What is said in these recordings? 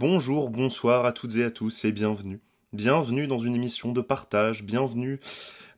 Bonjour, bonsoir à toutes et à tous et bienvenue. Bienvenue dans une émission de partage, bienvenue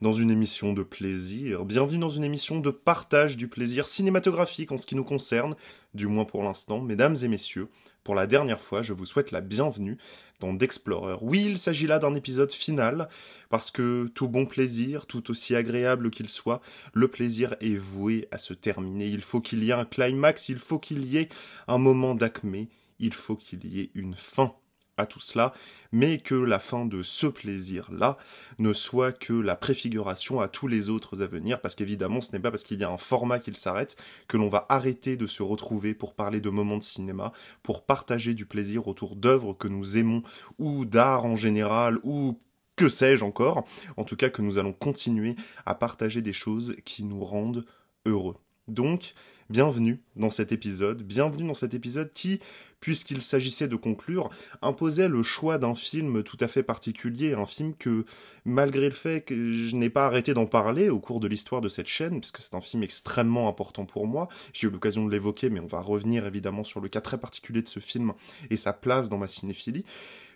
dans une émission de plaisir, bienvenue dans une émission de partage du plaisir cinématographique en ce qui nous concerne, du moins pour l'instant, mesdames et messieurs. Pour la dernière fois, je vous souhaite la bienvenue dans d'Explorer. Oui, il s'agit là d'un épisode final, parce que tout bon plaisir, tout aussi agréable qu'il soit, le plaisir est voué à se terminer. Il faut qu'il y ait un climax, il faut qu'il y ait un moment d'acmé, il faut qu'il y ait une fin à tout cela, mais que la fin de ce plaisir-là ne soit que la préfiguration à tous les autres à venir, parce qu'évidemment ce n'est pas parce qu'il y a un format qu'il s'arrête que l'on va arrêter de se retrouver pour parler de moments de cinéma, pour partager du plaisir autour d'œuvres que nous aimons, ou d'art en général, ou que sais-je encore, en tout cas que nous allons continuer à partager des choses qui nous rendent heureux. Donc, bienvenue dans cet épisode, bienvenue dans cet épisode qui, puisqu'il s'agissait de conclure, imposait le choix d'un film tout à fait particulier, un film que, malgré le fait que je n'ai pas arrêté d'en parler au cours de l'histoire de cette chaîne, puisque c'est un film extrêmement important pour moi, j'ai eu l'occasion de l'évoquer, mais on va revenir évidemment sur le cas très particulier de ce film et sa place dans ma cinéphilie,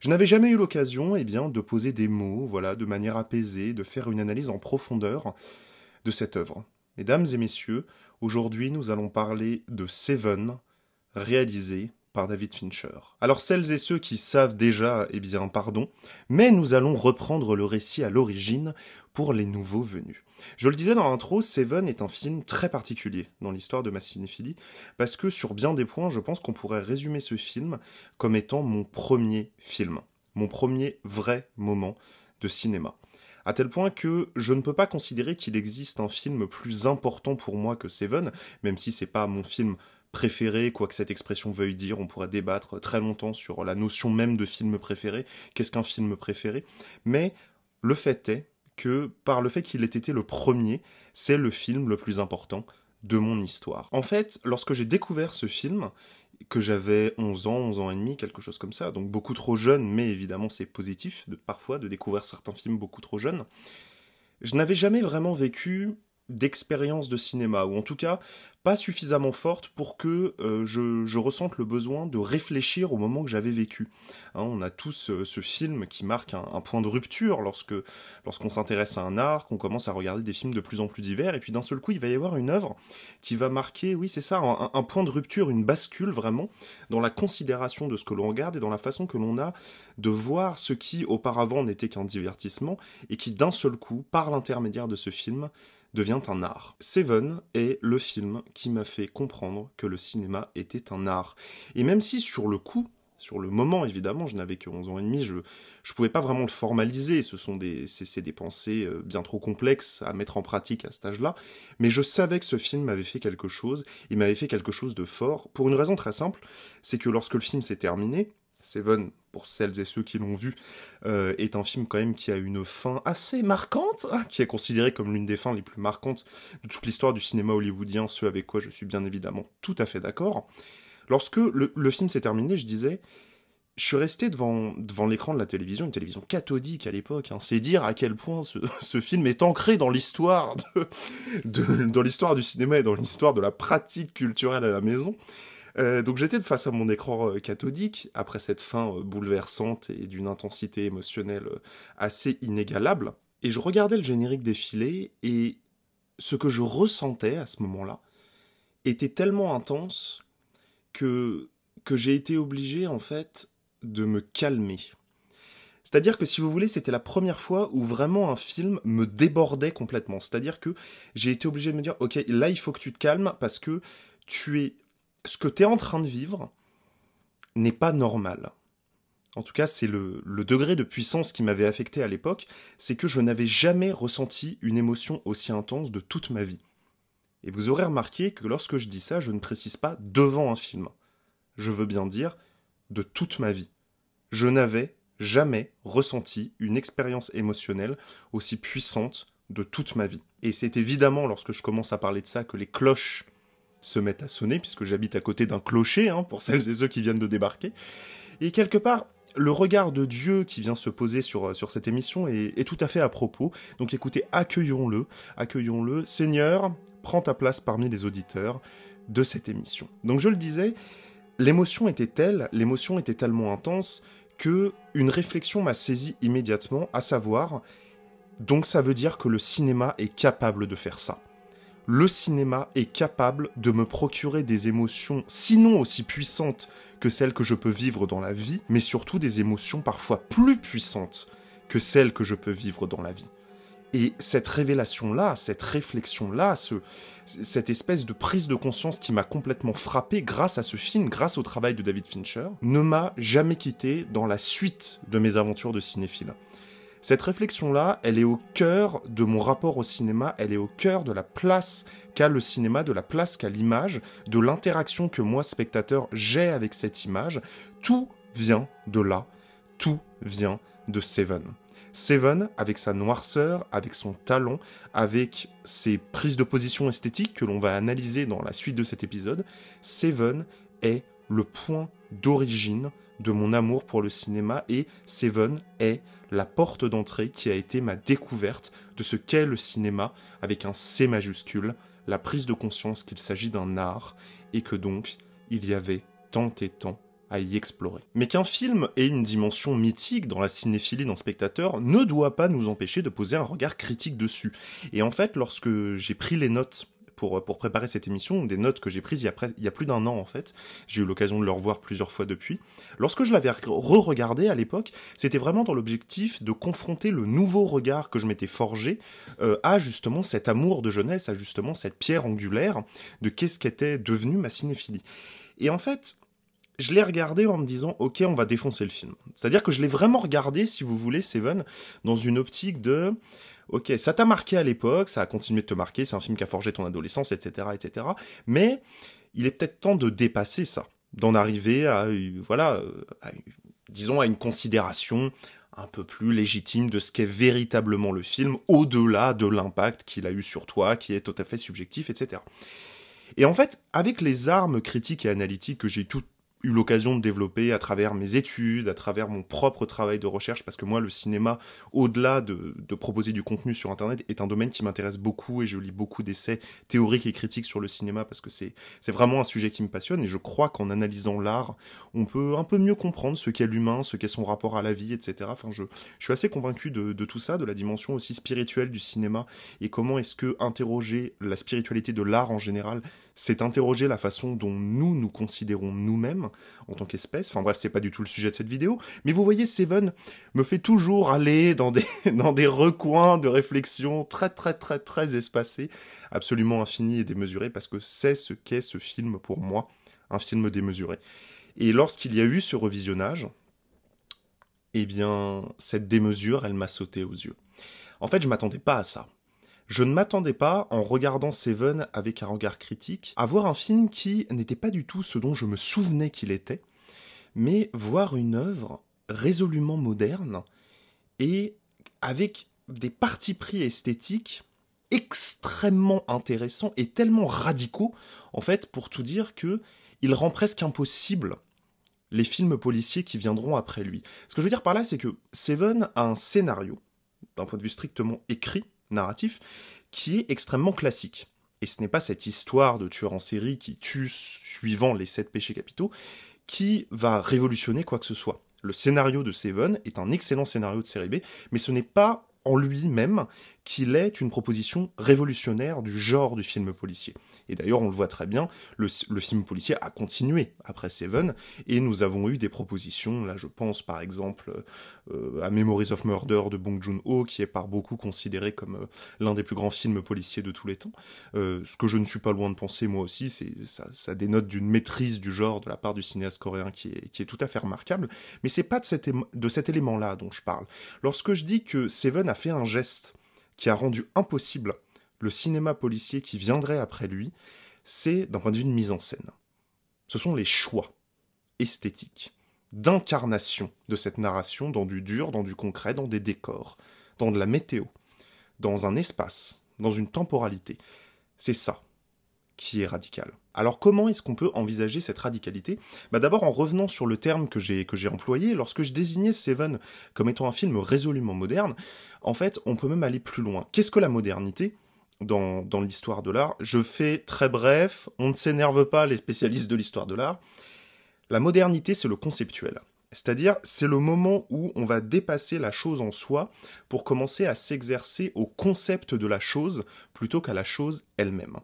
je n'avais jamais eu l'occasion, eh bien, de poser des mots, voilà, de manière apaisée, de faire une analyse en profondeur de cette œuvre. Mesdames et messieurs, Aujourd'hui, nous allons parler de Seven, réalisé par David Fincher. Alors celles et ceux qui savent déjà, eh bien pardon, mais nous allons reprendre le récit à l'origine pour les nouveaux venus. Je le disais dans l'intro, Seven est un film très particulier dans l'histoire de ma cinéphilie, parce que sur bien des points, je pense qu'on pourrait résumer ce film comme étant mon premier film, mon premier vrai moment de cinéma à tel point que je ne peux pas considérer qu'il existe un film plus important pour moi que Seven, même si c'est pas mon film préféré, quoi que cette expression veuille dire, on pourrait débattre très longtemps sur la notion même de film préféré, qu'est-ce qu'un film préféré, mais le fait est que par le fait qu'il ait été le premier, c'est le film le plus important de mon histoire. En fait, lorsque j'ai découvert ce film, que j'avais 11 ans, 11 ans et demi, quelque chose comme ça, donc beaucoup trop jeune, mais évidemment c'est positif de, parfois de découvrir certains films beaucoup trop jeunes. Je n'avais jamais vraiment vécu d'expérience de cinéma, ou en tout cas pas suffisamment forte pour que euh, je, ressente le besoin de réfléchir au moment que j'avais vécu. Hein, on a tous euh, ce film qui marque un, point de rupture lorsque lorsqu'on s'intéresse à un art, qu'on commence à regarder des films de plus en plus divers, et puis d'un seul coup il va y avoir une œuvre qui va marquer, oui c'est ça, un, un, point de rupture, une bascule vraiment dans la considération de ce que l'on regarde et dans la façon que l'on a de voir ce qui auparavant n'était qu'un divertissement, et qui d'un seul coup, par l'intermédiaire de ce film, devient un art. Seven est le film qui m'a fait comprendre que le cinéma était un art. Et même si sur le coup, sur le moment évidemment, je n'avais que 11 ans et demi, je ne pouvais pas vraiment le formaliser, ce sont des c'est des pensées euh, bien trop complexes à mettre en pratique à cet âge-là, mais je savais que ce film m'avait fait quelque chose, il m'avait fait quelque chose de fort pour une raison très simple, c'est que lorsque le film s'est terminé, Seven, pour celles et ceux qui l'ont vu, euh, est un film quand même qui a une fin assez marquante, hein, qui est considéré comme l'une des fins les plus marquantes de toute l'histoire du cinéma hollywoodien, ce avec quoi je suis bien évidemment tout à fait d'accord. Lorsque le, film s'est terminé, je disais, je suis resté devant, devant l'écran de la télévision, une télévision cathodique à l'époque, hein. c'est dire à quel point ce, film est ancré dans l'histoire de, dans l'histoire du cinéma et dans l'histoire de la pratique culturelle à la maison. Euh, donc j'étais face à mon écran euh, cathodique après cette fin euh, bouleversante et d'une intensité émotionnelle assez inégalable. Et je regardais le générique défiler et ce que je ressentais à ce moment-là était tellement intense que, que j'ai été obligé en fait de me calmer. C'est-à-dire que si vous voulez, c'était la première fois où vraiment un film me débordait complètement. C'est-à-dire que j'ai été obligé de me dire, ok, là il faut que tu te calmes parce que tu es ce que tu es en train de vivre n'est pas normal. En tout cas, c'est le, degré de puissance qui m'avait affecté à l'époque, c'est que je n'avais jamais ressenti une émotion aussi intense de toute ma vie. Et vous aurez remarqué que lorsque je dis ça, je ne précise pas devant un film. Je veux bien dire de toute ma vie. Je n'avais jamais ressenti une expérience émotionnelle aussi puissante de toute ma vie. Et c'est évidemment lorsque je commence à parler de ça que les cloches se mettent à sonner, puisque j'habite à côté d'un clocher, hein, pour celles et ceux qui viennent de débarquer. Et quelque part, le regard de Dieu qui vient se poser sur, euh, sur cette émission est, tout à fait à propos. Donc écoutez, accueillons-le, accueillons-le. Seigneur, prends ta place parmi les auditeurs de cette émission. Donc je le disais, l'émotion était telle, l'émotion était tellement intense que une réflexion m'a saisi immédiatement, à savoir, donc ça veut dire que le cinéma est capable de faire ça. Le cinéma est capable de me procurer des émotions, sinon aussi puissantes que celles que je peux vivre dans la vie, mais surtout des émotions parfois plus puissantes que celles que je peux vivre dans la vie. Et cette révélation-là, cette réflexion-là, ce, cette espèce de prise de conscience qui m'a complètement frappé grâce à ce film, grâce au travail de David Fincher, ne m'a jamais quitté dans la suite de mes aventures de cinéphile. Cette réflexion-là, elle est au cœur de mon rapport au cinéma, elle est au cœur de la place qu'a le cinéma, de la place qu'a l'image, de l'interaction que moi, spectateur, j'ai avec cette image. Tout vient de là, tout vient de Seven. Seven, avec sa noirceur, avec son talent, avec ses prises de position esthétiques que l'on va analyser dans la suite de cet épisode, Seven est le point d'origine de mon amour pour le cinéma et Seven est la porte d'entrée qui a été ma découverte de ce qu'est le cinéma avec un C majuscule, la prise de conscience qu'il s'agit d'un art et que donc il y avait tant et tant à y explorer. Mais qu'un film ait une dimension mythique dans la cinéphilie d'un spectateur ne doit pas nous empêcher de poser un regard critique dessus. Et en fait, lorsque j'ai pris les notes pour, pour, préparer cette émission, des notes que j'ai prises il y a, plus d'un an en fait. J'ai eu l'occasion de le revoir plusieurs fois depuis. Lorsque je l'avais re-regardé à l'époque, c'était vraiment dans l'objectif de confronter le nouveau regard que je m'étais forgé euh, à justement cet amour de jeunesse, à justement cette pierre angulaire de qu'est-ce qu'était devenu ma cinéphilie. Et en fait, je l'ai regardé en me disant ok on va défoncer le film. C'est-à-dire que je l'ai vraiment regardé, si vous voulez, Seven, dans une optique de ok ça t'a marqué à l'époque, ça a continué de te marquer, c'est un film qui a forgé ton adolescence, etc., etc. Mais il est peut-être temps de dépasser ça, d'en arriver à voilà, disons à une considération un peu plus légitime de ce qu'est véritablement le film, au-delà de l'impact qu'il a eu sur toi, qui est tout à fait subjectif, etc. Et en fait, avec les armes critiques et analytiques que j'ai toutes eu l'occasion de développer à travers mes études, à travers mon propre travail de recherche, parce que moi, le cinéma, au-delà de, proposer du contenu sur Internet, est un domaine qui m'intéresse beaucoup et je lis beaucoup d'essais théoriques et critiques sur le cinéma parce que c'est vraiment un sujet qui me passionne et je crois qu'en analysant l'art, on peut un peu mieux comprendre ce qu'est l'humain, ce qu'est son rapport à la vie, etc. Enfin, je, suis assez convaincu de, de, tout ça, de la dimension aussi spirituelle du cinéma et comment est-ce que interroger la spiritualité de l'art en général, c'est interroger la façon dont nous nous considérons nous-mêmes en tant qu'espèce. Enfin bref, c'est pas du tout le sujet de cette vidéo. Mais vous voyez, Seven me fait toujours aller dans des, dans des recoins de réflexion très très très très espacés, absolument infinis et démesurés, parce que c'est ce qu'est ce film pour moi, un film démesuré. Et lorsqu'il y a eu ce revisionnage, eh bien, cette démesure, elle m'a sauté aux yeux. En fait, je m'attendais pas à ça. Je ne m'attendais pas, en regardant Seven avec un regard critique, à voir un film qui n'était pas du tout ce dont je me souvenais qu'il était, mais voir une œuvre résolument moderne et avec des partis pris esthétiques extrêmement intéressants et tellement radicaux, en fait, pour tout dire que il rend presque impossible les films policiers qui viendront après lui. Ce que je veux dire par là, c'est que Seven a un scénario, d'un point de vue strictement écrit, narratif qui est extrêmement classique. Et ce n'est pas cette histoire de tueur en série qui tue suivant les sept péchés capitaux qui va révolutionner quoi que ce soit. Le scénario de Seven est un excellent scénario de série B, mais ce n'est pas en lui-même qu'il est une proposition révolutionnaire du genre du film policier. Et d'ailleurs, on le voit très bien, le, film policier a continué après Seven, et nous avons eu des propositions, là je pense par exemple euh, à Memories of Murder de Bong Joon-ho, qui est par beaucoup considéré comme euh, l'un des plus grands films policiers de tous les temps. Euh, ce que je ne suis pas loin de penser moi aussi, c'est ça, ça, dénote d'une maîtrise du genre de la part du cinéaste coréen qui est, tout à fait remarquable, mais c'est pas de cet élément-là dont je parle. Lorsque je dis que Seven a fait un geste qui a rendu impossible le cinéma policier qui viendrait après lui, c'est d'un point de vue de mise en scène. Ce sont les choix esthétiques, d'incarnation de cette narration dans du dur, dans du concret, dans des décors, dans de la météo, dans un espace, dans une temporalité. C'est ça qui est radical. Alors comment est-ce qu'on peut envisager cette radicalité? Bah D'abord en revenant sur le terme que j'ai employé, lorsque je désignais Seven comme étant un film résolument moderne, en fait on peut même aller plus loin. Qu'est-ce que la modernité? Dans, dans l'histoire de l'art. Je fais très bref, on ne s'énerve pas les spécialistes de l'histoire de l'art. La modernité, c'est le conceptuel. C'est-à-dire, c'est le moment où on va dépasser la chose en soi pour commencer à s'exercer au concept de la chose plutôt qu'à la chose elle-même.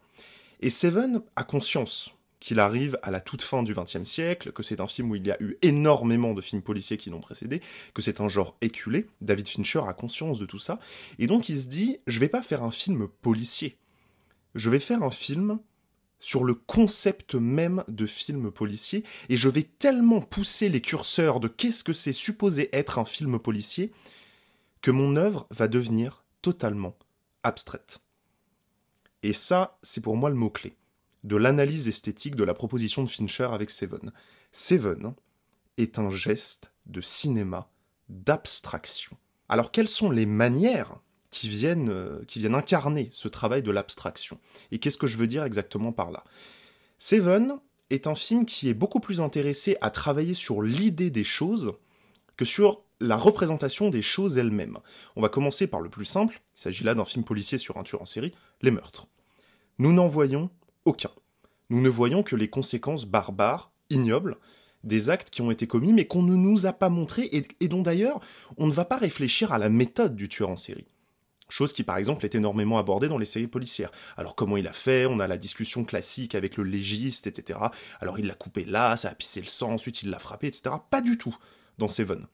Et Seven a conscience qu'il arrive à la toute fin du XXe siècle, que c'est un film où il y a eu énormément de films policiers qui l'ont précédé, que c'est un genre éculé. David Fincher a conscience de tout ça, et donc il se dit je vais pas faire un film policier, je vais faire un film sur le concept même de film policier, et je vais tellement pousser les curseurs de qu'est-ce que c'est supposé être un film policier, que mon œuvre va devenir totalement abstraite. Et ça, c'est pour moi le mot-clé de l'analyse esthétique de la proposition de Fincher avec Seven. Seven est un geste de cinéma d'abstraction. Alors quelles sont les manières qui viennent, euh, incarner ce travail de l'abstraction? Et qu'est-ce que je veux dire exactement par là? Seven est un film qui est beaucoup plus intéressé à travailler sur l'idée des choses que sur la représentation des choses elles-mêmes. On va commencer par le plus simple, il s'agit là d'un film policier sur un tueur en série, les meurtres. Nous n'en voyons aucun. Nous ne voyons que les conséquences barbares, ignobles, des actes qui ont été commis, mais qu'on ne nous a pas montrés et, dont d'ailleurs on ne va pas réfléchir à la méthode du tueur en série. Chose qui, par exemple, est énormément abordée dans les séries policières. Alors, comment il a fait? On a la discussion classique avec le légiste, etc. Alors, il l'a coupé là, ça a pissé le sang, ensuite il l'a frappé, etc. Pas du tout dans Seven.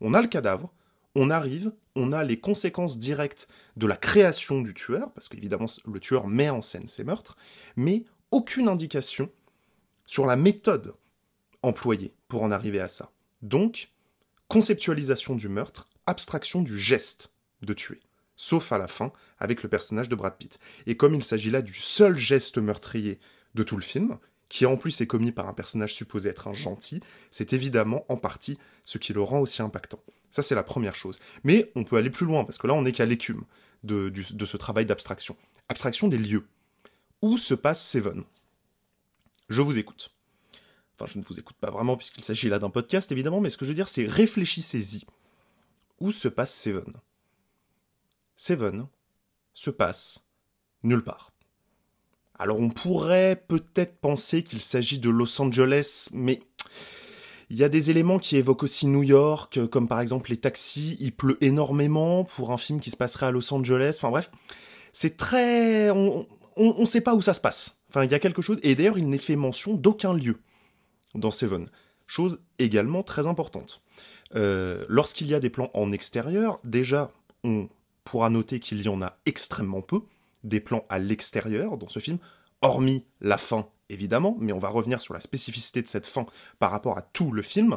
On a le cadavre, on arrive, on a les conséquences directes de la création du tueur, parce qu'évidemment le tueur met en scène ses meurtres, mais aucune indication sur la méthode employée pour en arriver à ça. Donc, conceptualisation du meurtre, abstraction du geste de tuer, sauf à la fin avec le personnage de Brad Pitt. Et comme il s'agit là du seul geste meurtrier de tout le film, qui en plus est commis par un personnage supposé être un gentil, c'est évidemment en partie ce qui le rend aussi impactant. Ça, c'est la première chose. Mais on peut aller plus loin, parce que là, on n'est qu'à l'écume de, ce travail d'abstraction. Abstraction des lieux. Où se passe Seven? Je vous écoute. Enfin, je ne vous écoute pas vraiment, puisqu'il s'agit là d'un podcast, évidemment, mais ce que je veux dire, c'est réfléchissez-y. Où se passe Seven? Seven se passe nulle part. Alors on pourrait peut-être penser qu'il s'agit de Los Angeles, mais il y a des éléments qui évoquent aussi New York, comme par exemple les taxis. Il pleut énormément pour un film qui se passerait à Los Angeles. Enfin bref, c'est très... On ne sait pas où ça se passe. Enfin, il y a quelque chose... Et d'ailleurs, il n'est fait mention d'aucun lieu dans Seven. Chose également très importante. Euh, lorsqu'il y a des plans en extérieur, déjà, on pourra noter qu'il y en a extrêmement peu des plans à l'extérieur dans ce film, hormis la fin évidemment, mais on va revenir sur la spécificité de cette fin par rapport à tout le film.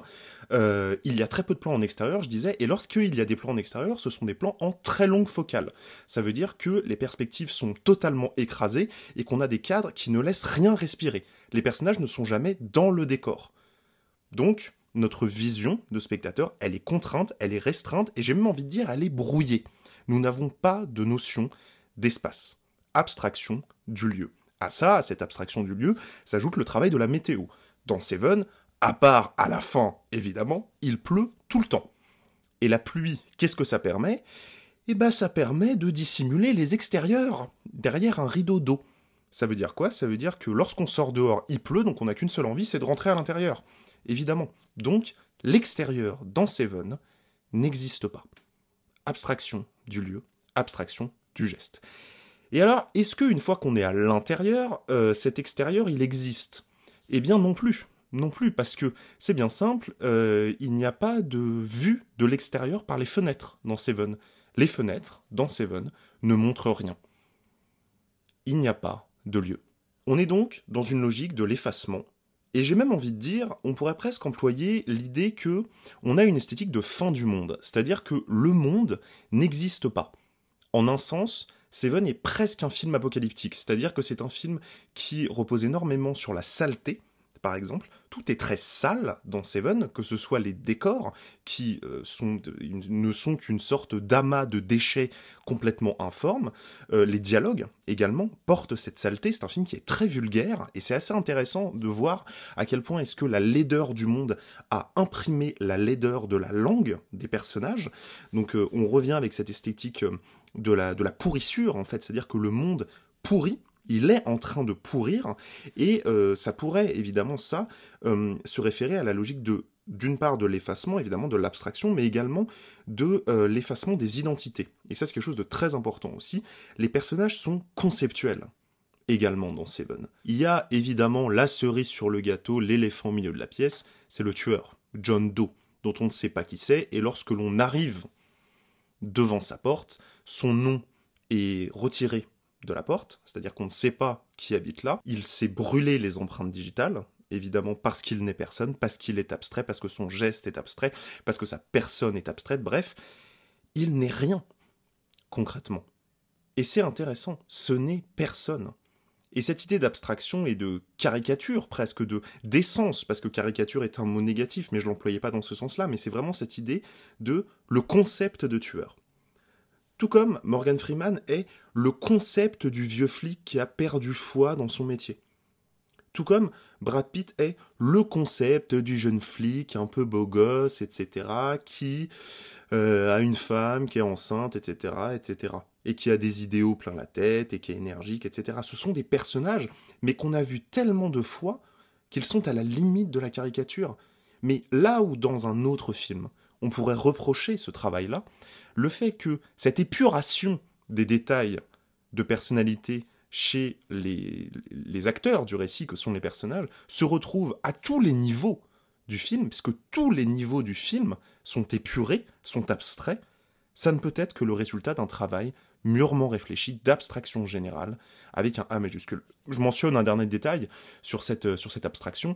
Euh, il y a très peu de plans en extérieur, je disais, et lorsqu'il y a des plans en extérieur, ce sont des plans en très longue focale. Ça veut dire que les perspectives sont totalement écrasées et qu'on a des cadres qui ne laissent rien respirer. Les personnages ne sont jamais dans le décor. Donc, notre vision de spectateur, elle est contrainte, elle est restreinte, et j'ai même envie de dire, elle est brouillée. Nous n'avons pas de notion d'espace. Abstraction du lieu. À ça, à cette abstraction du lieu, s'ajoute le travail de la météo. Dans Seven, à part à la fin, évidemment, il pleut tout le temps. Et la pluie, qu'est-ce que ça permet? Eh ben, ça permet de dissimuler les extérieurs derrière un rideau d'eau. Ça veut dire quoi? Ça veut dire que lorsqu'on sort dehors, il pleut, donc on n'a qu'une seule envie, c'est de rentrer à l'intérieur. Évidemment. Donc, l'extérieur dans Seven n'existe pas. Abstraction du lieu, abstraction du geste. Et alors, est-ce qu'une fois qu'on est à l'intérieur, euh, cet extérieur, il existe? Eh bien non plus. Non plus, parce que c'est bien simple, euh, il n'y a pas de vue de l'extérieur par les fenêtres dans Seven. Les fenêtres, dans Seven, ne montrent rien. Il n'y a pas de lieu. On est donc dans une logique de l'effacement. Et j'ai même envie de dire, on pourrait presque employer l'idée que on a une esthétique de fin du monde, c'est-à-dire que le monde n'existe pas. En un sens, Seven est presque un film apocalyptique, c'est-à-dire que c'est un film qui repose énormément sur la saleté, par exemple. Tout est très sale dans Seven, que ce soit les décors, qui euh, ne sont qu'une sorte d'amas de déchets complètement informes. Euh, les dialogues, également, portent cette saleté. C'est un film qui est très vulgaire, et c'est assez intéressant de voir à quel point est-ce que la laideur du monde a imprimé la laideur de la langue des personnages. Donc euh, on revient avec cette esthétique de la, de la pourrissure, en fait, c'est-à-dire que le monde pourrit il est en train de pourrir, et euh, ça pourrait évidemment ça euh, se référer à la logique de d'une part de l'effacement, évidemment, de l'abstraction, mais également de euh, l'effacement des identités. Et ça, c'est quelque chose de très important aussi. Les personnages sont conceptuels également dans Seven. Il y a évidemment la cerise sur le gâteau, l'éléphant au milieu de la pièce, c'est le tueur, John Doe, dont on ne sait pas qui c'est, et lorsque l'on arrive devant sa porte, son nom est retiré de la porte, c'est-à-dire qu'on ne sait pas qui habite là. Il s'est brûlé les empreintes digitales, évidemment parce qu'il n'est personne, parce qu'il est abstrait, parce que son geste est abstrait, parce que sa personne est abstraite, bref, il n'est rien, concrètement. Et c'est intéressant, ce n'est personne. Et cette idée d'abstraction et de caricature, presque de d'essence, parce que caricature est un mot négatif, mais je l'employais pas dans ce sens-là, mais c'est vraiment cette idée de le concept de tueur. Tout comme Morgan Freeman est le concept du vieux flic qui a perdu foi dans son métier. Tout comme Brad Pitt est le concept du jeune flic un peu beau gosse, etc., qui euh, a une femme qui est enceinte, etc., etc., et qui a des idéaux plein la tête, et qui est énergique, etc. Ce sont des personnages, mais qu'on a vu tellement de fois qu'ils sont à la limite de la caricature. Mais là où dans un autre film, on pourrait reprocher ce travail-là, le fait que cette épuration des détails de personnalité chez les, acteurs du récit que sont les personnages se retrouve à tous les niveaux du film, puisque tous les niveaux du film sont épurés, sont abstraits, ça ne peut être que le résultat d'un travail mûrement réfléchi d'abstraction générale avec un A majuscule. Je mentionne un dernier détail sur cette, sur cette abstraction,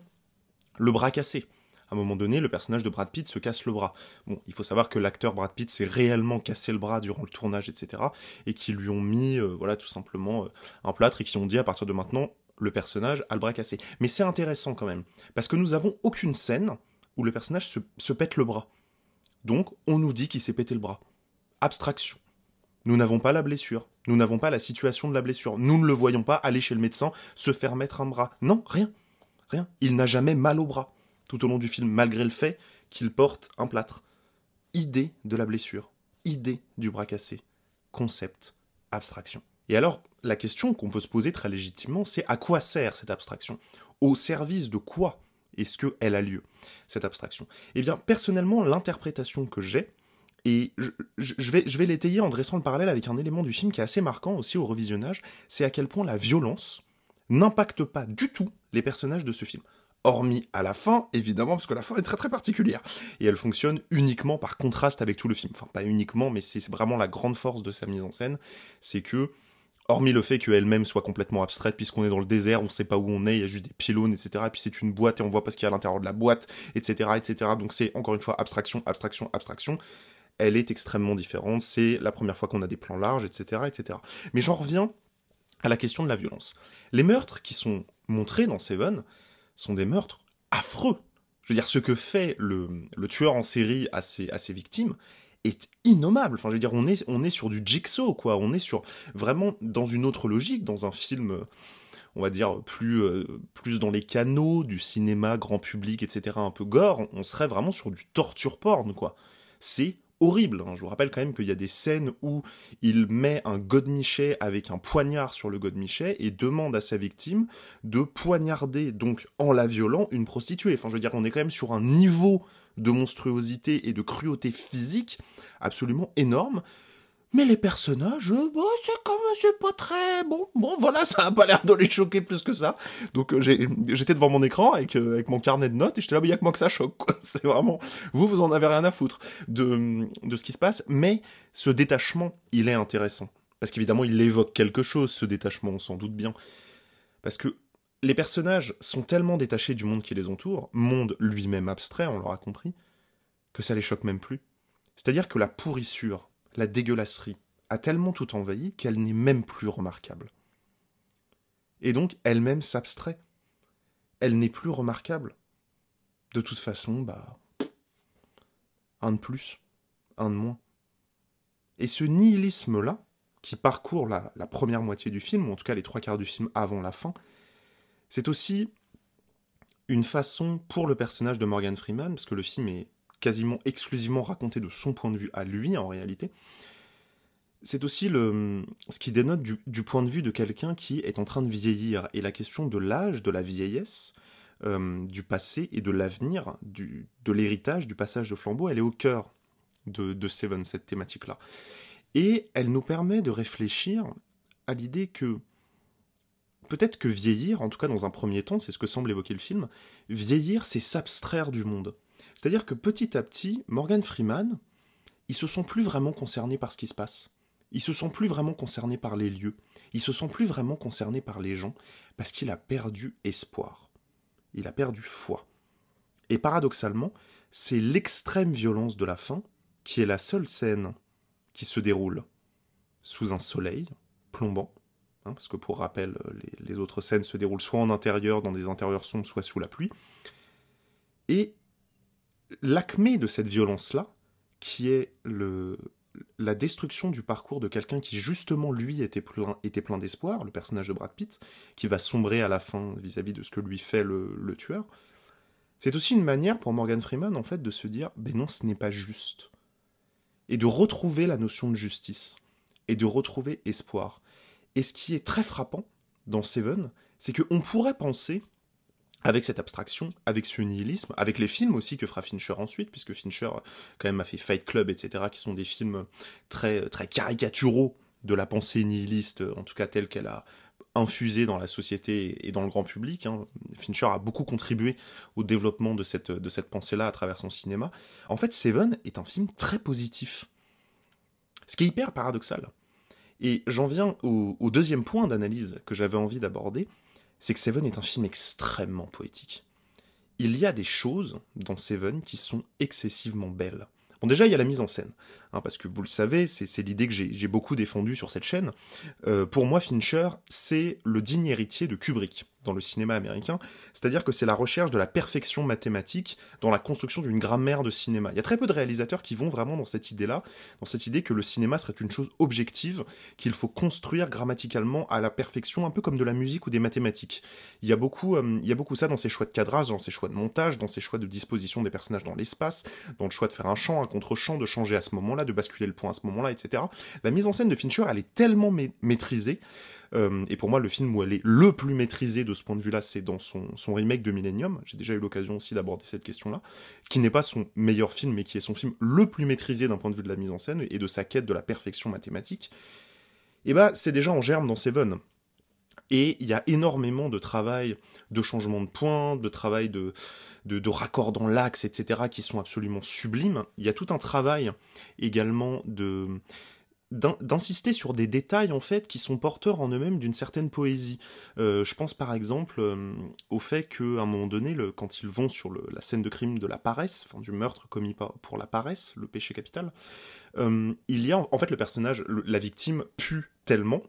le bras cassé à un moment donné, le personnage de Brad Pitt se casse le bras. Bon, il faut savoir que l'acteur Brad Pitt s'est réellement cassé le bras durant le tournage, etc. Et qui lui ont mis, euh, voilà, tout simplement euh, un plâtre et qui ont dit à partir de maintenant, le personnage a le bras cassé. Mais c'est intéressant quand même, parce que nous n'avons aucune scène où le personnage se, se pète le bras. Donc, on nous dit qu'il s'est pété le bras. Abstraction. Nous n'avons pas la blessure. Nous n'avons pas la situation de la blessure. Nous ne le voyons pas aller chez le médecin se faire mettre un bras. Non, rien. Rien. Il n'a jamais mal au bras tout au long du film, malgré le fait qu'il porte un plâtre. Idée de la blessure, idée du bras cassé, concept, abstraction. Et alors, la question qu'on peut se poser très légitimement, c'est à quoi sert cette abstraction? Au service de quoi est-ce qu'elle a lieu, cette abstraction? Eh bien, personnellement, l'interprétation que j'ai, et je, je vais l'étayer en dressant le parallèle avec un élément du film qui est assez marquant aussi au revisionnage, c'est à quel point la violence n'impacte pas du tout les personnages de ce film hormis à la fin, évidemment, parce que la fin est très très particulière. Et elle fonctionne uniquement par contraste avec tout le film. Enfin, pas uniquement, mais c'est vraiment la grande force de sa mise en scène, c'est que, hormis le fait qu'elle-même soit complètement abstraite, puisqu'on est dans le désert, on ne sait pas où on est, il y a juste des pylônes, etc. Et puis c'est une boîte et on voit pas ce qu'il y a à l'intérieur de la boîte, etc., etc. Donc c'est encore une fois abstraction, abstraction, abstraction. Elle est extrêmement différente. C'est la première fois qu'on a des plans larges, etc., etc. Mais j'en reviens à la question de la violence. Les meurtres qui sont montrés dans Seven, sont des meurtres affreux. Je veux dire, ce que fait le, tueur en série à ses, à ses, victimes est innommable. Enfin, je veux dire, on est, on est sur du jigsaw, quoi. On est sur vraiment dans une autre logique, dans un film, on va dire, plus, euh, plus dans les canaux du cinéma grand public, etc., un peu gore. On serait vraiment sur du torture porn, quoi. C'est horrible. Hein. Je vous rappelle quand même qu'il y a des scènes où il met un godemichet avec un poignard sur le godemichet et demande à sa victime de poignarder, donc en la violant, une prostituée. Enfin, je veux dire, on est quand même sur un niveau de monstruosité et de cruauté physique absolument énorme mais les personnages, euh, bah, c'est comme c'est pas très bon. Bon, voilà, ça a pas l'air de les choquer plus que ça. Donc euh, j'étais devant mon écran avec euh, avec mon carnet de notes et j'étais là, il y a que moi que ça choque. C'est vraiment vous, vous en avez rien à foutre de de ce qui se passe. Mais ce détachement, il est intéressant parce qu'évidemment, il évoque quelque chose. Ce détachement, on s'en doute bien, parce que les personnages sont tellement détachés du monde qui les entoure, monde lui-même abstrait, on l'aura compris, que ça les choque même plus. C'est-à-dire que la pourrissure la dégueulasserie a tellement tout envahi qu'elle n'est même plus remarquable. Et donc elle-même s'abstrait. Elle n'est plus remarquable. De toute façon, bah. Un de plus, un de moins. Et ce nihilisme-là, qui parcourt la, la, première moitié du film, ou en tout cas les trois quarts du film avant la fin, c'est aussi une façon pour le personnage de Morgan Freeman, parce que le film est quasiment exclusivement raconté de son point de vue à lui en réalité, c'est aussi le, ce qui dénote du, point de vue de quelqu'un qui est en train de vieillir. Et la question de l'âge, de la vieillesse, euh, du passé et de l'avenir, de l'héritage, du passage de flambeau, elle est au cœur de, de Seven, cette thématique-là. Et elle nous permet de réfléchir à l'idée que peut-être que vieillir, en tout cas dans un premier temps, c'est ce que semble évoquer le film, vieillir, c'est s'abstraire du monde. C'est-à-dire que petit à petit, Morgan Freeman, ils se sont plus vraiment concernés par ce qui se passe. Ils se sont plus vraiment concernés par les lieux. Ils se sont plus vraiment concernés par les gens parce qu'il a perdu espoir. Il a perdu foi. Et paradoxalement, c'est l'extrême violence de la fin qui est la seule scène qui se déroule sous un soleil plombant, hein, parce que pour rappel, les, les, autres scènes se déroulent soit en intérieur, dans des intérieurs sombres, soit sous la pluie. Et l'acmé de cette violence-là, qui est le, la destruction du parcours de quelqu'un qui justement lui était plein, était plein d'espoir, le personnage de Brad Pitt, qui va sombrer à la fin vis-à-vis de ce que lui fait le, tueur, c'est aussi une manière pour Morgan Freeman en fait de se dire ben non ce n'est pas juste. Et de retrouver la notion de justice. Et de retrouver espoir. Et ce qui est très frappant dans Seven, c'est qu'on pourrait penser avec cette abstraction, avec ce nihilisme, avec les films aussi que fera Fincher ensuite, puisque Fincher quand même a fait Fight Club, etc., qui sont des films très, très caricaturaux de la pensée nihiliste, en tout cas telle qu'elle a infusé dans la société et dans le grand public. Hein. Fincher a beaucoup contribué au développement de cette, de cette pensée-là à travers son cinéma. En fait, Seven est un film très positif. Ce qui est hyper paradoxal. Et j'en viens au deuxième point d'analyse que j'avais envie d'aborder, c'est que Seven est un film extrêmement poétique. Il y a des choses dans Seven qui sont excessivement belles. Bon, déjà, il y a la mise en scène, hein, parce que vous le savez, c'est l'idée que j'ai beaucoup défendue sur cette chaîne. Euh, pour moi, Fincher, c'est le digne héritier de Kubrick dans le cinéma américain, c'est-à-dire que c'est la recherche de la perfection mathématique dans la construction d'une grammaire de cinéma. Il y a très peu de réalisateurs qui vont vraiment dans cette idée-là, dans cette idée que le cinéma serait une chose objective, qu'il faut construire grammaticalement à la perfection, un peu comme de la musique ou des mathématiques. Il y a beaucoup, euh, il y a beaucoup ça dans ses choix de cadrage, dans ses choix de montage, dans ses choix de disposition des personnages dans l'espace, dans le choix de faire un chant, un contre-champ, de changer à ce moment-là, de basculer le point à ce moment-là, etc. La mise en scène de Fincher, elle est tellement maîtrisée euh, et pour moi, le film où elle est le plus maîtrisée de ce point de vue-là, c'est dans son, remake de Millennium. J'ai déjà eu l'occasion aussi d'aborder cette question-là, qui n'est pas son meilleur film, mais qui est son film le plus maîtrisé d'un point de vue de la mise en scène et de sa quête de la perfection mathématique. Et bah, c'est déjà en germe dans Seven. Et il y a énormément de travail de changement de point, de travail de, de, de raccords dans l'axe, etc., qui sont absolument sublimes. Il y a tout un travail également d'insister sur des détails en fait qui sont porteurs en eux-mêmes d'une certaine poésie. Euh, je pense par exemple euh, au fait qu'à un moment donné, quand ils vont sur la scène de crime de la paresse, enfin du meurtre commis pour la paresse, le péché capital, euh, il y a en fait le personnage, la victime pue tellement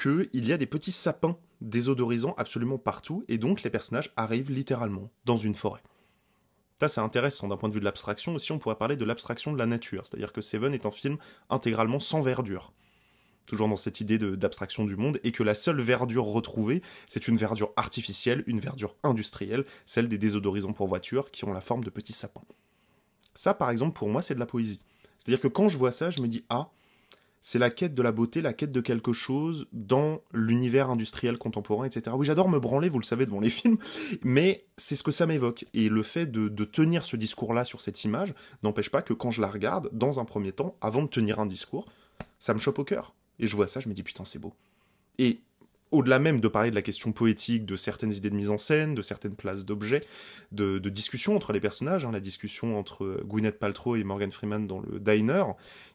qu'il y a des petits sapins désodorisants absolument partout et donc les personnages arrivent littéralement dans une forêt. Ça, c'est intéressant d'un point de vue de l'abstraction. Aussi, on pourrait parler de l'abstraction de la nature. C'est-à-dire que Seven est un film intégralement sans verdure. Toujours dans cette idée d'abstraction du monde, et que la seule verdure retrouvée, c'est une verdure artificielle, une verdure industrielle, celle des désodorisants pour voitures qui ont la forme de petits sapins. Ça, par exemple, pour moi, c'est de la poésie. C'est-à-dire que quand je vois ça, je me dis, ah, c'est la quête de la beauté, la quête de quelque chose dans l'univers industriel contemporain, etc. Oui, j'adore me branler, vous le savez, devant les films, mais c'est ce que ça m'évoque. Et le fait de, tenir ce discours-là sur cette image n'empêche pas que quand je la regarde, dans un premier temps, avant de tenir un discours, ça me chope au cœur. Et je vois ça, je me dis putain, c'est beau. Et au-delà même de parler de la question poétique, de certaines idées de mise en scène, de certaines places d'objets, de, discussions entre les personnages, hein, la discussion entre Gwyneth Paltrow et Morgan Freeman dans le diner,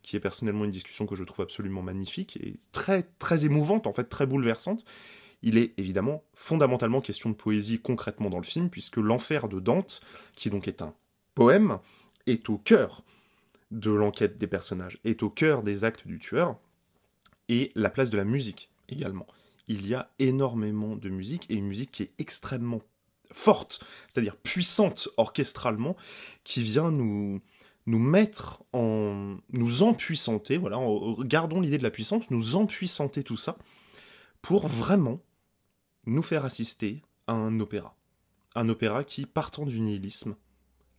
qui est personnellement une discussion que je trouve absolument magnifique et très très émouvante, en fait très bouleversante. Il est évidemment fondamentalement question de poésie concrètement dans le film, puisque l'enfer de Dante, qui donc est un poème, est au cœur de l'enquête des personnages, est au cœur des actes du tueur, et la place de la musique également il y a énormément de musique, et une musique qui est extrêmement forte, c'est-à-dire puissante orchestralement, qui vient nous, mettre en... nous empuissanter, voilà, gardons l'idée de la puissance, nous empuissanter tout ça, pour vraiment nous faire assister à un opéra. Un opéra qui, partant du nihilisme,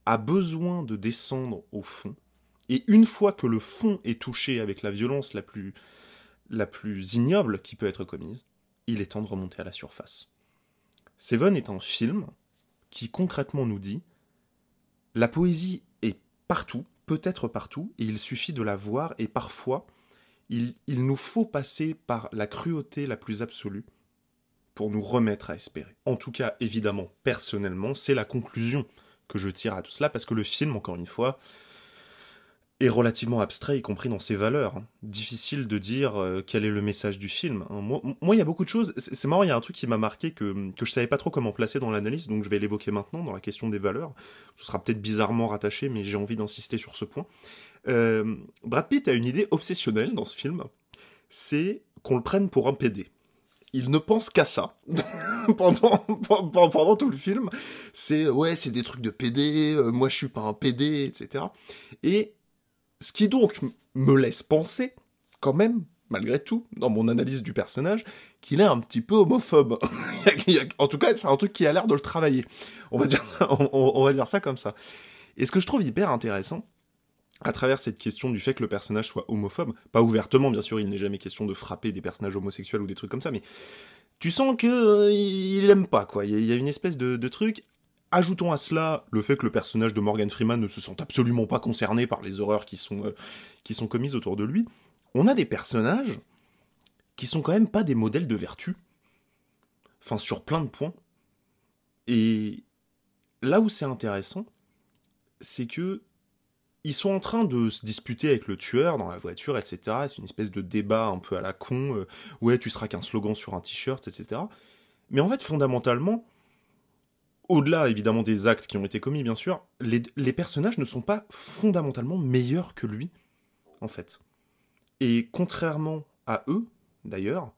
a besoin de descendre au fond, Et une fois que le fond est touché avec la violence la plus, la plus ignoble qui peut être commise, il est temps de remonter à la surface. Seven est un film qui concrètement nous dit la poésie est partout, peut être partout, et il suffit de la voir, et parfois, il, il nous faut passer par la cruauté la plus absolue pour nous remettre à espérer. En tout cas, évidemment, personnellement, c'est la conclusion que je tire à tout cela, parce que le film, encore une fois, est relativement abstrait, y compris dans ses valeurs. Difficile de dire euh, quel est le message du film. Hein. Moi, il y a beaucoup de choses. C'est marrant, il y a un truc qui m'a marqué que, que je savais pas trop comment placer dans l'analyse, donc je vais l'évoquer maintenant dans la question des valeurs. Ce sera peut-être bizarrement rattaché, mais j'ai envie d'insister sur ce point. Euh, Brad Pitt a une idée obsessionnelle dans ce film, c'est qu'on le prenne pour un PD. Il ne pense qu'à ça pendant, pendant tout le film. C'est ouais, c'est des trucs de PD, euh, moi je suis pas un PD, etc. Et ce qui donc me laisse penser, quand même, malgré tout, dans mon analyse du personnage, qu'il est un petit peu homophobe. en tout cas, c'est un truc qui a l'air de le travailler. On va dire ça, comme ça. Et ce que je trouve hyper intéressant, à travers cette question du fait que le personnage soit homophobe, pas ouvertement, bien sûr, il n'est jamais question de frapper des personnages homosexuels ou des trucs comme ça, mais tu sens que euh, il pas, quoi. Il y, a une espèce de truc. Ajoutons à cela le fait que le personnage de Morgan Freeman ne se sent absolument pas concerné par les horreurs qui sont, euh, qui sont commises autour de lui. On a des personnages qui sont quand même pas des modèles de vertu. Enfin, sur plein de points. Et là où c'est intéressant, c'est que ils sont en train de se disputer avec le tueur dans la voiture, etc. C'est une espèce de débat un peu à la con. Euh, ouais, tu seras qu'un slogan sur un t-shirt, etc. Mais en fait, fondamentalement, au-delà évidemment des actes qui ont été commis, bien sûr, les, personnages ne sont pas fondamentalement meilleurs que lui, en fait. Et contrairement à eux, d'ailleurs,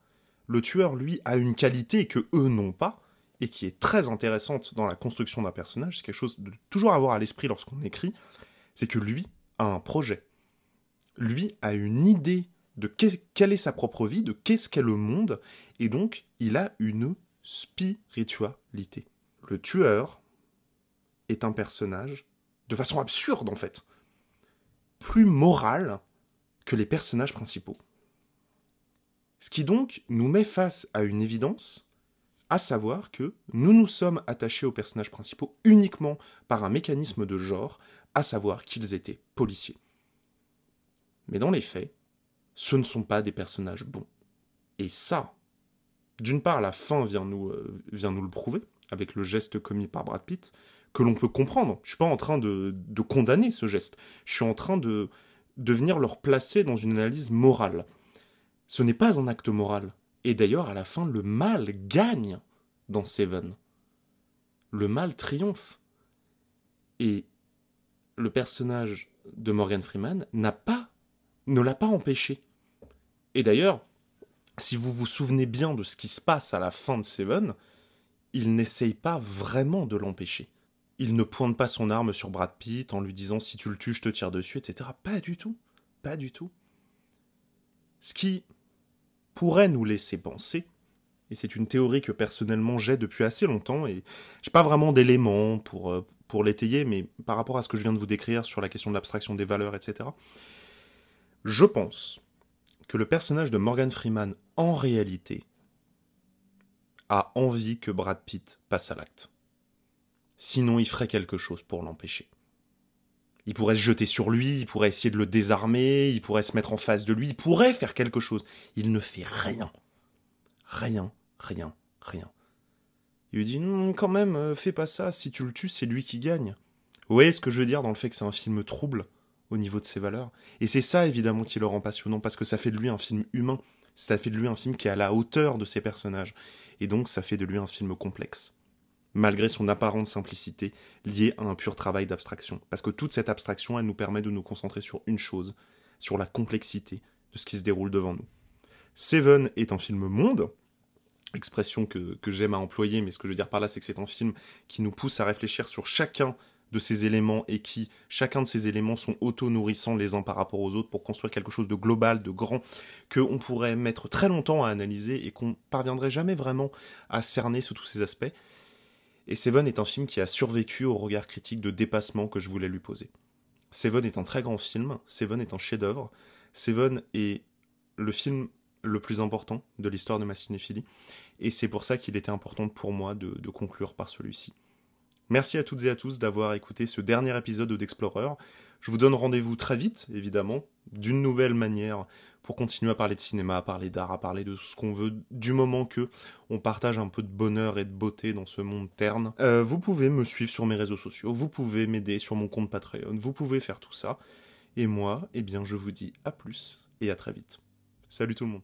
le tueur, lui, a une qualité que eux n'ont pas, et qui est très intéressante dans la construction d'un personnage, c'est quelque chose de toujours avoir à l'esprit lorsqu'on écrit, c'est que lui a un projet. Lui a une idée de quelle est sa propre vie, de qu'est-ce qu'est le monde, et donc il a une spiritualité le tueur est un personnage, de façon absurde en fait, plus moral que les personnages principaux. Ce qui donc nous met face à une évidence, à savoir que nous nous sommes attachés aux personnages principaux uniquement par un mécanisme de genre, à savoir qu'ils étaient policiers. Mais dans les faits, ce ne sont pas des personnages bons. Et ça, d'une part, la fin vient nous, euh, vient nous le prouver, avec le geste commis par Brad Pitt, que l'on peut comprendre. Je suis pas en train de, condamner ce geste. Je suis en train de, venir le replacer dans une analyse morale. Ce n'est pas un acte moral. Et d'ailleurs, à la fin, le mal gagne dans Seven. Le mal triomphe. Et le personnage de Morgan Freeman n'a pas, ne l'a pas empêché. Et d'ailleurs, si vous vous souvenez bien de ce qui se passe à la fin de Seven, il n'essaye pas vraiment de l'empêcher. Il ne pointe pas son arme sur Brad Pitt en lui disant si tu le tues, je te tire dessus, etc. Pas du tout. Pas du tout. Ce qui pourrait nous laisser penser, et c'est une théorie que personnellement j'ai depuis assez longtemps, et j'ai pas vraiment d'éléments pour, euh, pour l'étayer, mais par rapport à ce que je viens de vous décrire sur la question de l'abstraction des valeurs, etc., je pense que le personnage de Morgan Freeman, en réalité, a envie que Brad Pitt passe à l'acte. Sinon, il ferait quelque chose pour l'empêcher. Il pourrait se jeter sur lui, il pourrait essayer de le désarmer, il pourrait se mettre en face de lui, il pourrait faire quelque chose. Il ne fait rien. Rien, rien, rien. Il lui dit non, quand même, euh, fais pas ça, si tu le tues, c'est lui qui gagne. Vous voyez ce que je veux dire dans le fait que c'est un film trouble au niveau de ses valeurs? Et c'est ça évidemment qui le rend passionnant, parce que ça fait de lui un film humain, ça fait de lui un film qui est à la hauteur de ses personnages et donc ça fait de lui un film complexe, malgré son apparente simplicité liée à un pur travail d'abstraction. Parce que toute cette abstraction, elle nous permet de nous concentrer sur une chose, sur la complexité de ce qui se déroule devant nous. Seven est un film monde, expression que, j'aime à employer, mais ce que je veux dire par là, c'est que c'est un film qui nous pousse à réfléchir sur chacun de ces éléments et qui, chacun de ces éléments sont auto-nourrissants les uns par rapport aux autres pour construire quelque chose de global, de grand, qu'on pourrait mettre très longtemps à analyser et qu'on parviendrait jamais vraiment à cerner sous tous ces aspects. Et Seven est un film qui a survécu au regard critique de dépassement que je voulais lui poser. Seven est un très grand film, Seven est un chef-d'œuvre, Seven est le film le plus important de l'histoire de ma cinéphilie, et c'est pour ça qu'il était important pour moi de, de conclure par celui-ci. Merci à toutes et à tous d'avoir écouté ce dernier épisode d'Explorer. Je vous donne rendez-vous très vite, évidemment, d'une nouvelle manière pour continuer à parler de cinéma, à parler d'art, à parler de ce qu'on veut, du moment que on partage un peu de bonheur et de beauté dans ce monde terne. Euh, vous pouvez me suivre sur mes réseaux sociaux, vous pouvez m'aider sur mon compte Patreon, vous pouvez faire tout ça. Et moi, eh bien, je vous dis à plus et à très vite. Salut tout le monde.